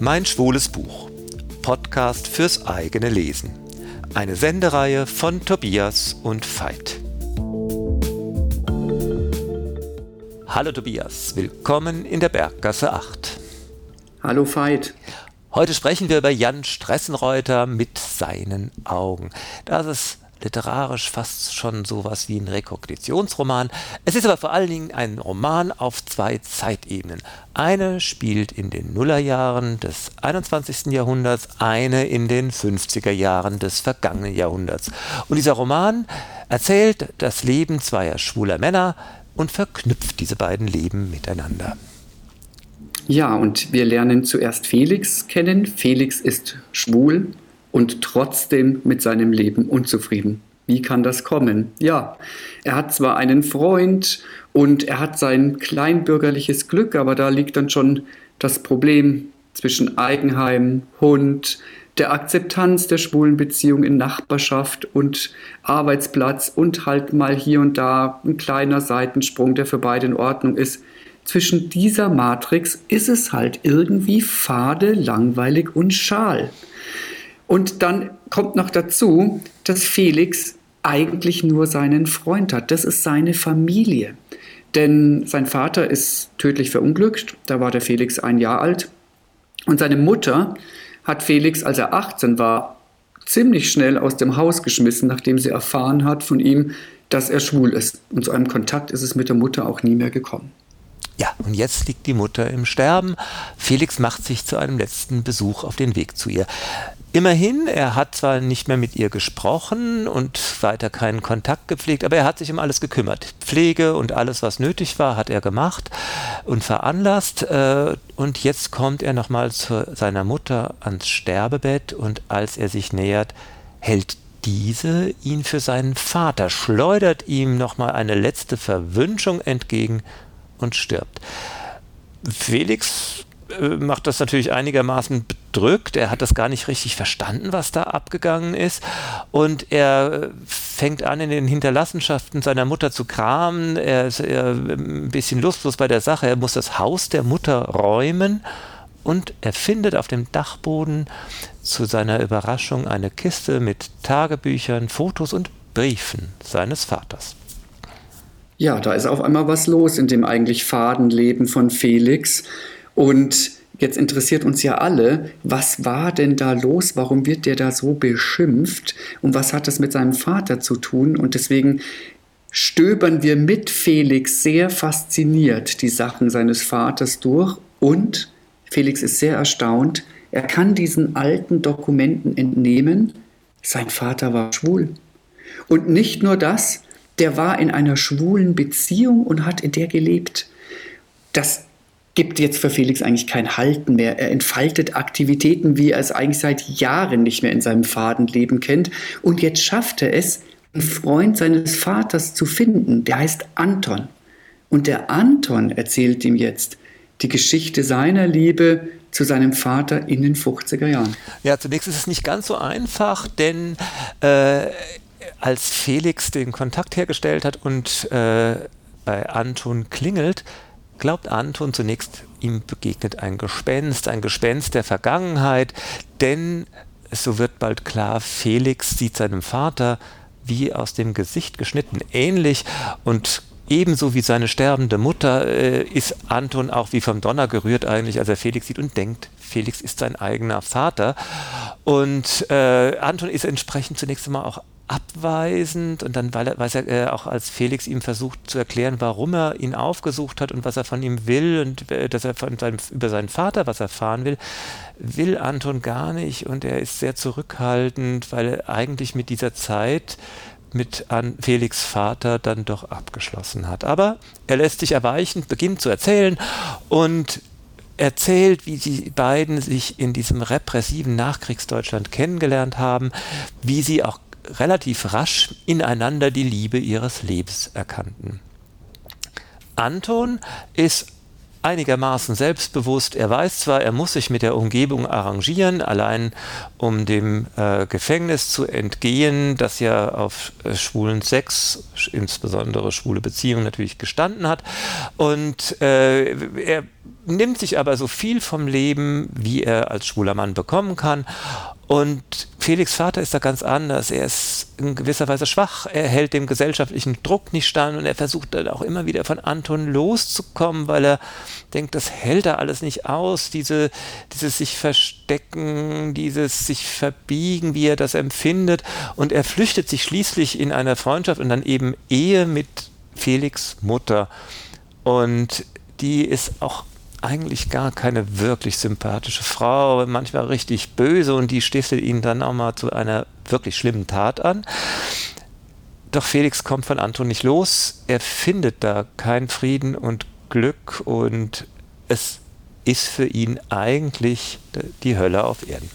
Mein schwules Buch. Podcast fürs eigene Lesen. Eine Sendereihe von Tobias und Veit. Hallo Tobias, willkommen in der Berggasse 8. Hallo Veit. Heute sprechen wir über Jan Stressenreuter mit seinen Augen. Das ist literarisch fast schon sowas wie ein Rekognitionsroman. Es ist aber vor allen Dingen ein Roman auf zwei Zeitebenen. Eine spielt in den Nullerjahren des 21. Jahrhunderts, eine in den 50er Jahren des vergangenen Jahrhunderts. Und dieser Roman erzählt das Leben zweier schwuler Männer und verknüpft diese beiden Leben miteinander. Ja, und wir lernen zuerst Felix kennen. Felix ist schwul und trotzdem mit seinem Leben unzufrieden. Wie kann das kommen? Ja, er hat zwar einen Freund und er hat sein kleinbürgerliches Glück, aber da liegt dann schon das Problem zwischen Eigenheim, Hund, der Akzeptanz der schwulen Beziehung in Nachbarschaft und Arbeitsplatz und halt mal hier und da ein kleiner Seitensprung, der für beide in Ordnung ist. Zwischen dieser Matrix ist es halt irgendwie fade, langweilig und schal. Und dann kommt noch dazu, dass Felix eigentlich nur seinen Freund hat. Das ist seine Familie. Denn sein Vater ist tödlich verunglückt, da war der Felix ein Jahr alt. Und seine Mutter hat Felix, als er 18 war, ziemlich schnell aus dem Haus geschmissen, nachdem sie erfahren hat von ihm, dass er schwul ist. Und zu einem Kontakt ist es mit der Mutter auch nie mehr gekommen. Ja, und jetzt liegt die Mutter im Sterben. Felix macht sich zu einem letzten Besuch auf den Weg zu ihr. Immerhin, er hat zwar nicht mehr mit ihr gesprochen und weiter keinen Kontakt gepflegt, aber er hat sich um alles gekümmert. Pflege und alles, was nötig war, hat er gemacht und veranlasst. Äh, und jetzt kommt er nochmal zu seiner Mutter ans Sterbebett und als er sich nähert, hält diese ihn für seinen Vater, schleudert ihm nochmal eine letzte Verwünschung entgegen und stirbt. Felix macht das natürlich einigermaßen bedrückt. Er hat das gar nicht richtig verstanden, was da abgegangen ist. Und er fängt an, in den Hinterlassenschaften seiner Mutter zu kramen. Er ist ein bisschen lustlos bei der Sache. Er muss das Haus der Mutter räumen. Und er findet auf dem Dachboden zu seiner Überraschung eine Kiste mit Tagebüchern, Fotos und Briefen seines Vaters. Ja, da ist auf einmal was los in dem eigentlich faden Leben von Felix. Und jetzt interessiert uns ja alle, was war denn da los? Warum wird der da so beschimpft? Und was hat das mit seinem Vater zu tun? Und deswegen stöbern wir mit Felix sehr fasziniert die Sachen seines Vaters durch. Und Felix ist sehr erstaunt. Er kann diesen alten Dokumenten entnehmen, sein Vater war schwul. Und nicht nur das, der war in einer schwulen Beziehung und hat in der gelebt. Das gibt jetzt für Felix eigentlich kein Halten mehr. Er entfaltet Aktivitäten, wie er es eigentlich seit Jahren nicht mehr in seinem Fadenleben kennt. Und jetzt schafft er es, einen Freund seines Vaters zu finden. Der heißt Anton. Und der Anton erzählt ihm jetzt die Geschichte seiner Liebe zu seinem Vater in den 50er Jahren. Ja, zunächst ist es nicht ganz so einfach, denn äh, als Felix den Kontakt hergestellt hat und äh, bei Anton klingelt, glaubt Anton zunächst, ihm begegnet ein Gespenst, ein Gespenst der Vergangenheit, denn so wird bald klar, Felix sieht seinem Vater wie aus dem Gesicht geschnitten ähnlich und ebenso wie seine sterbende Mutter äh, ist Anton auch wie vom Donner gerührt eigentlich, als er Felix sieht und denkt, Felix ist sein eigener Vater. Und äh, Anton ist entsprechend zunächst einmal auch abweisend und dann weiß er äh, auch, als Felix ihm versucht zu erklären, warum er ihn aufgesucht hat und was er von ihm will und äh, dass er von seinem, über seinen Vater was erfahren will, will Anton gar nicht und er ist sehr zurückhaltend, weil er eigentlich mit dieser Zeit mit an Felix Vater dann doch abgeschlossen hat. Aber er lässt sich erweichen, beginnt zu erzählen und erzählt, wie die beiden sich in diesem repressiven Nachkriegsdeutschland kennengelernt haben, wie sie auch relativ rasch ineinander die Liebe ihres Lebens erkannten. Anton ist einigermaßen selbstbewusst. Er weiß zwar, er muss sich mit der Umgebung arrangieren, allein um dem äh, Gefängnis zu entgehen, das ja auf äh, schwulen Sex, insbesondere schwule Beziehungen natürlich gestanden hat. Und äh, er nimmt sich aber so viel vom Leben, wie er als schwuler Mann bekommen kann. Und Felix Vater ist da ganz anders. Er ist in gewisser Weise schwach. Er hält dem gesellschaftlichen Druck nicht stand und er versucht dann auch immer wieder von Anton loszukommen, weil er denkt, das hält er alles nicht aus. Diese, dieses sich verstecken, dieses sich verbiegen, wie er das empfindet. Und er flüchtet sich schließlich in einer Freundschaft und dann eben Ehe mit Felix Mutter. Und die ist auch eigentlich gar keine wirklich sympathische Frau, manchmal richtig böse und die stiftet ihn dann auch mal zu einer wirklich schlimmen Tat an. Doch Felix kommt von Anton nicht los. Er findet da keinen Frieden und Glück und es ist für ihn eigentlich die Hölle auf Erden.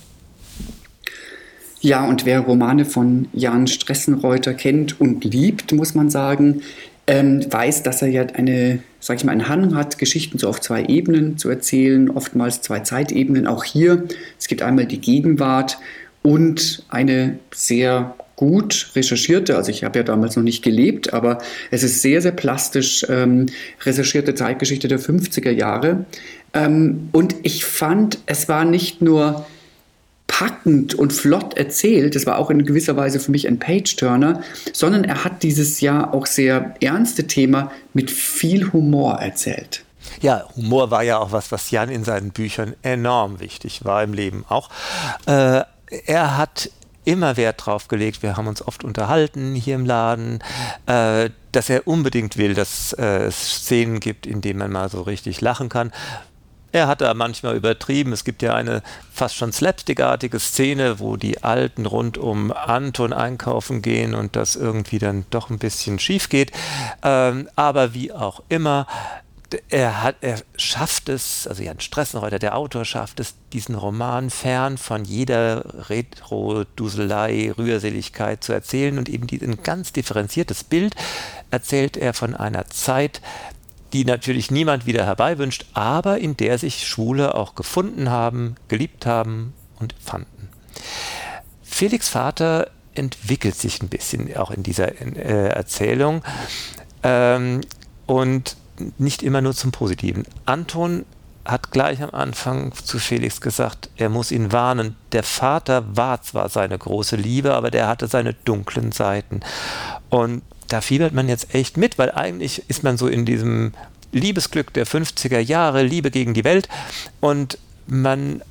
Ja, und wer Romane von Jan Stressenreuter kennt und liebt, muss man sagen, ähm, weiß, dass er ja eine, sag ich mal, einen Hang hat, Geschichten so auf zwei Ebenen zu erzählen, oftmals zwei Zeitebenen. Auch hier, es gibt einmal die Gegenwart und eine sehr gut recherchierte, also ich habe ja damals noch nicht gelebt, aber es ist sehr, sehr plastisch ähm, recherchierte Zeitgeschichte der 50er Jahre. Ähm, und ich fand, es war nicht nur packend und flott erzählt. Das war auch in gewisser Weise für mich ein Page-Turner, sondern er hat dieses ja auch sehr ernste Thema mit viel Humor erzählt. Ja, Humor war ja auch was, was Jan in seinen Büchern enorm wichtig war im Leben auch. Äh, er hat immer Wert drauf gelegt, wir haben uns oft unterhalten hier im Laden, äh, dass er unbedingt will, dass äh, es Szenen gibt, in denen man mal so richtig lachen kann. Er hat da manchmal übertrieben. Es gibt ja eine fast schon slapstickartige Szene, wo die Alten rund um Anton einkaufen gehen und das irgendwie dann doch ein bisschen schief geht. Ähm, aber wie auch immer, er, hat, er schafft es, also Jan Stressenreuter, der Autor, schafft es, diesen Roman fern von jeder Retro-Duselei, Rührseligkeit zu erzählen und eben ein ganz differenziertes Bild erzählt er von einer Zeit, die natürlich niemand wieder herbeiwünscht, aber in der sich Schwule auch gefunden haben, geliebt haben und fanden. Felix Vater entwickelt sich ein bisschen auch in dieser äh, Erzählung ähm, und nicht immer nur zum Positiven. Anton hat gleich am Anfang zu Felix gesagt, er muss ihn warnen. Der Vater war zwar seine große Liebe, aber der hatte seine dunklen Seiten. Und da fiebert man jetzt echt mit, weil eigentlich ist man so in diesem Liebesglück der 50er Jahre, Liebe gegen die Welt und man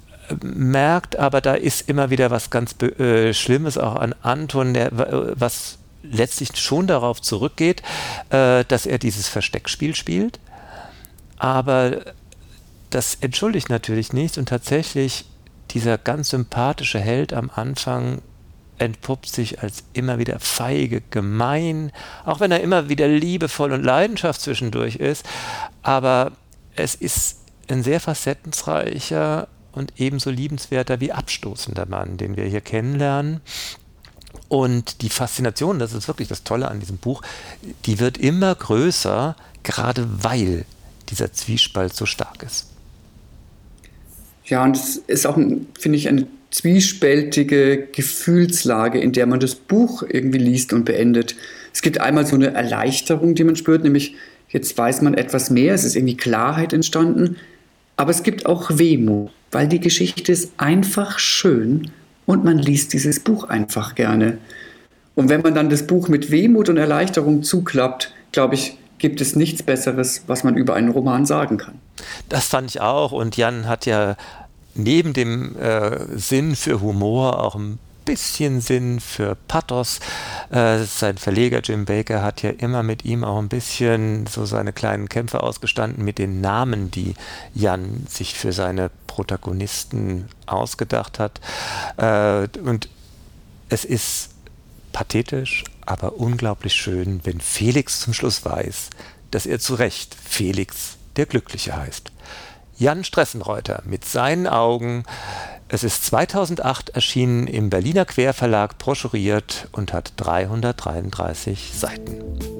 merkt aber, da ist immer wieder was ganz äh, Schlimmes auch an Anton, der, was letztlich schon darauf zurückgeht, äh, dass er dieses Versteckspiel spielt. Aber das entschuldigt natürlich nichts und tatsächlich dieser ganz sympathische Held am Anfang entpuppt sich als immer wieder feige, gemein, auch wenn er immer wieder liebevoll und Leidenschaft zwischendurch ist. Aber es ist ein sehr facettenreicher und ebenso liebenswerter wie abstoßender Mann, den wir hier kennenlernen. Und die Faszination, das ist wirklich das Tolle an diesem Buch, die wird immer größer, gerade weil dieser Zwiespalt so stark ist. Ja, und es ist auch, finde ich, eine zwiespältige Gefühlslage, in der man das Buch irgendwie liest und beendet. Es gibt einmal so eine Erleichterung, die man spürt, nämlich jetzt weiß man etwas mehr, es ist irgendwie Klarheit entstanden, aber es gibt auch Wehmut, weil die Geschichte ist einfach schön und man liest dieses Buch einfach gerne. Und wenn man dann das Buch mit Wehmut und Erleichterung zuklappt, glaube ich, gibt es nichts Besseres, was man über einen Roman sagen kann. Das fand ich auch. Und Jan hat ja neben dem äh, Sinn für Humor auch ein bisschen Sinn für Pathos. Äh, sein Verleger Jim Baker hat ja immer mit ihm auch ein bisschen so seine kleinen Kämpfe ausgestanden mit den Namen, die Jan sich für seine Protagonisten ausgedacht hat. Äh, und es ist pathetisch, aber unglaublich schön, wenn Felix zum Schluss weiß, dass er zu Recht Felix der Glückliche heißt. Jan Stressenreuter mit seinen Augen. Es ist 2008 erschienen im Berliner Querverlag broschuriert und hat 333 Seiten.